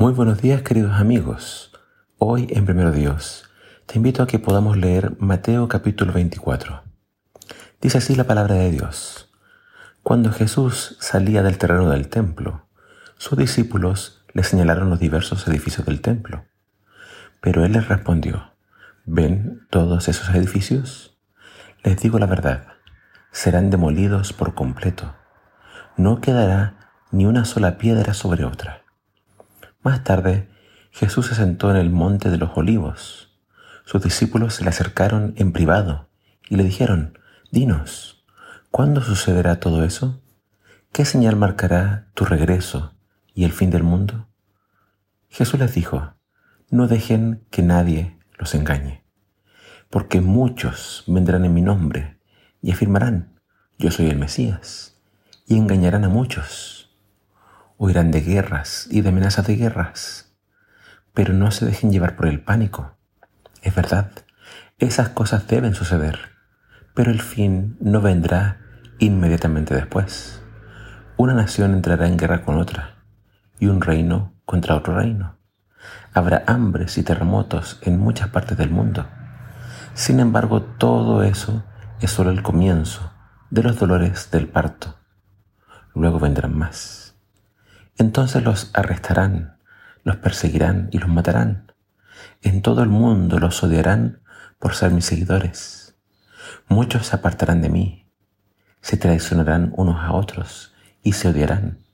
Muy buenos días queridos amigos. Hoy en Primero Dios te invito a que podamos leer Mateo capítulo 24. Dice así la palabra de Dios. Cuando Jesús salía del terreno del templo, sus discípulos le señalaron los diversos edificios del templo. Pero él les respondió, ¿ven todos esos edificios? Les digo la verdad, serán demolidos por completo. No quedará ni una sola piedra sobre otra. Más tarde, Jesús se sentó en el monte de los olivos. Sus discípulos se le acercaron en privado y le dijeron, Dinos, ¿cuándo sucederá todo eso? ¿Qué señal marcará tu regreso y el fin del mundo? Jesús les dijo, no dejen que nadie los engañe, porque muchos vendrán en mi nombre y afirmarán, yo soy el Mesías, y engañarán a muchos oirán de guerras y de amenazas de guerras. Pero no se dejen llevar por el pánico. Es verdad, esas cosas deben suceder, pero el fin no vendrá inmediatamente después. Una nación entrará en guerra con otra y un reino contra otro reino. Habrá hambres y terremotos en muchas partes del mundo. Sin embargo, todo eso es solo el comienzo de los dolores del parto. Luego vendrán más. Entonces los arrestarán, los perseguirán y los matarán. En todo el mundo los odiarán por ser mis seguidores. Muchos se apartarán de mí, se traicionarán unos a otros y se odiarán.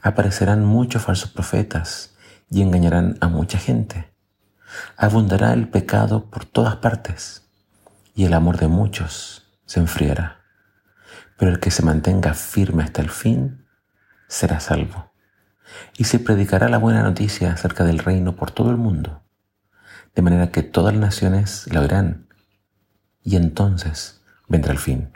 Aparecerán muchos falsos profetas y engañarán a mucha gente. Abundará el pecado por todas partes y el amor de muchos se enfriará. Pero el que se mantenga firme hasta el fin, será salvo. Y se predicará la buena noticia acerca del reino por todo el mundo, de manera que todas las naciones la oirán, y entonces vendrá el fin.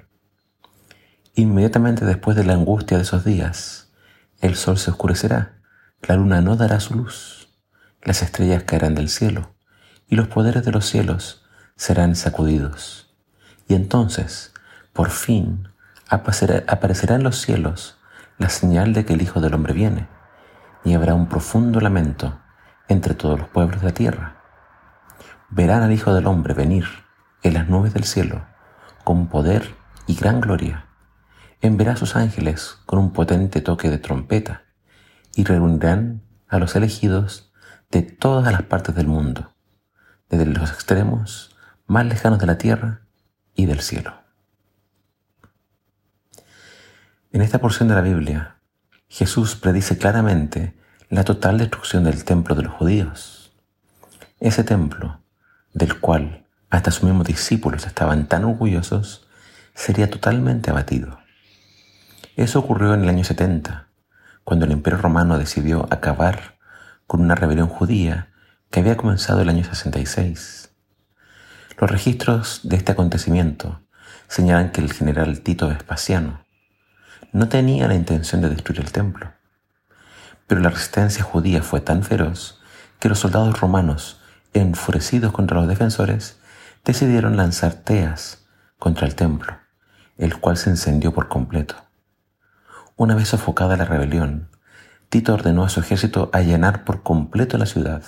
Inmediatamente después de la angustia de esos días, el sol se oscurecerá, la luna no dará su luz, las estrellas caerán del cielo, y los poderes de los cielos serán sacudidos. Y entonces, por fin, aparecerá en los cielos la señal de que el Hijo del Hombre viene, y habrá un profundo lamento entre todos los pueblos de la tierra. Verán al Hijo del Hombre venir en las nubes del cielo con poder y gran gloria. Enviará a sus ángeles con un potente toque de trompeta y reunirán a los elegidos de todas las partes del mundo, desde los extremos más lejanos de la tierra y del cielo. En esta porción de la Biblia, Jesús predice claramente la total destrucción del templo de los judíos. Ese templo, del cual hasta sus mismos discípulos estaban tan orgullosos, sería totalmente abatido. Eso ocurrió en el año 70, cuando el Imperio Romano decidió acabar con una rebelión judía que había comenzado el año 66. Los registros de este acontecimiento señalan que el general Tito Vespasiano no tenía la intención de destruir el templo. Pero la resistencia judía fue tan feroz que los soldados romanos, enfurecidos contra los defensores, decidieron lanzar teas contra el templo, el cual se encendió por completo. Una vez sofocada la rebelión, Tito ordenó a su ejército allanar por completo la ciudad,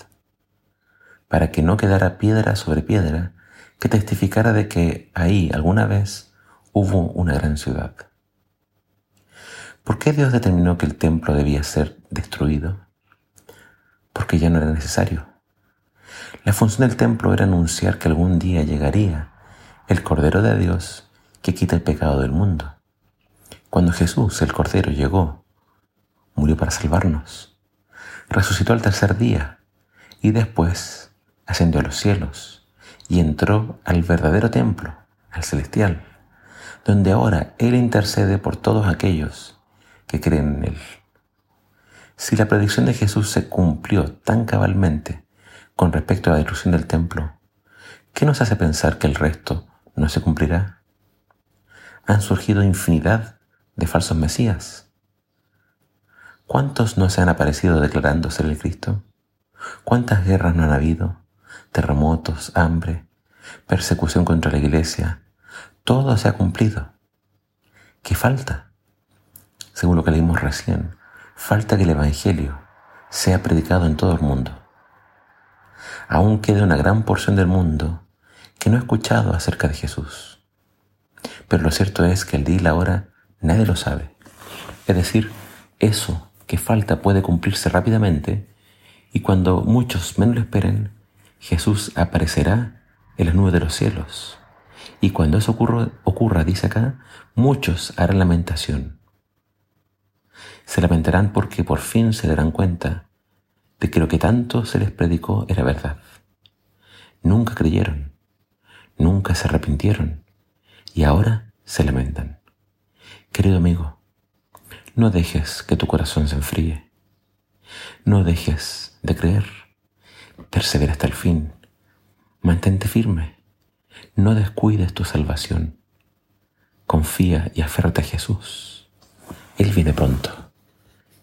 para que no quedara piedra sobre piedra que testificara de que ahí alguna vez hubo una gran ciudad. ¿Por qué Dios determinó que el templo debía ser destruido? Porque ya no era necesario. La función del templo era anunciar que algún día llegaría el Cordero de Dios que quita el pecado del mundo. Cuando Jesús, el Cordero, llegó, murió para salvarnos, resucitó al tercer día y después ascendió a los cielos y entró al verdadero templo, al celestial, donde ahora Él intercede por todos aquellos que creen en Él. Si la predicción de Jesús se cumplió tan cabalmente con respecto a la destrucción del templo, ¿qué nos hace pensar que el resto no se cumplirá? Han surgido infinidad de falsos mesías. ¿Cuántos no se han aparecido declarando ser el Cristo? ¿Cuántas guerras no han habido? Terremotos, hambre, persecución contra la iglesia. Todo se ha cumplido. ¿Qué falta? Según lo que leímos recién, falta que el Evangelio, sea predicado en todo el mundo. Aún queda una gran porción del mundo que no ha escuchado acerca de Jesús. Pero lo cierto es que el día y la hora nadie lo sabe. Es decir, eso que falta puede cumplirse rápidamente y cuando muchos menos lo esperen, Jesús aparecerá en las nubes de los cielos. Y cuando eso ocurra, ocurra, dice acá, muchos harán lamentación. Se lamentarán porque por fin se darán cuenta de que lo que tanto se les predicó era verdad. Nunca creyeron, nunca se arrepintieron y ahora se lamentan. Querido amigo, no dejes que tu corazón se enfríe. No dejes de creer. Persevera hasta el fin. Mantente firme. No descuides tu salvación. Confía y aférrate a Jesús. Él viene pronto.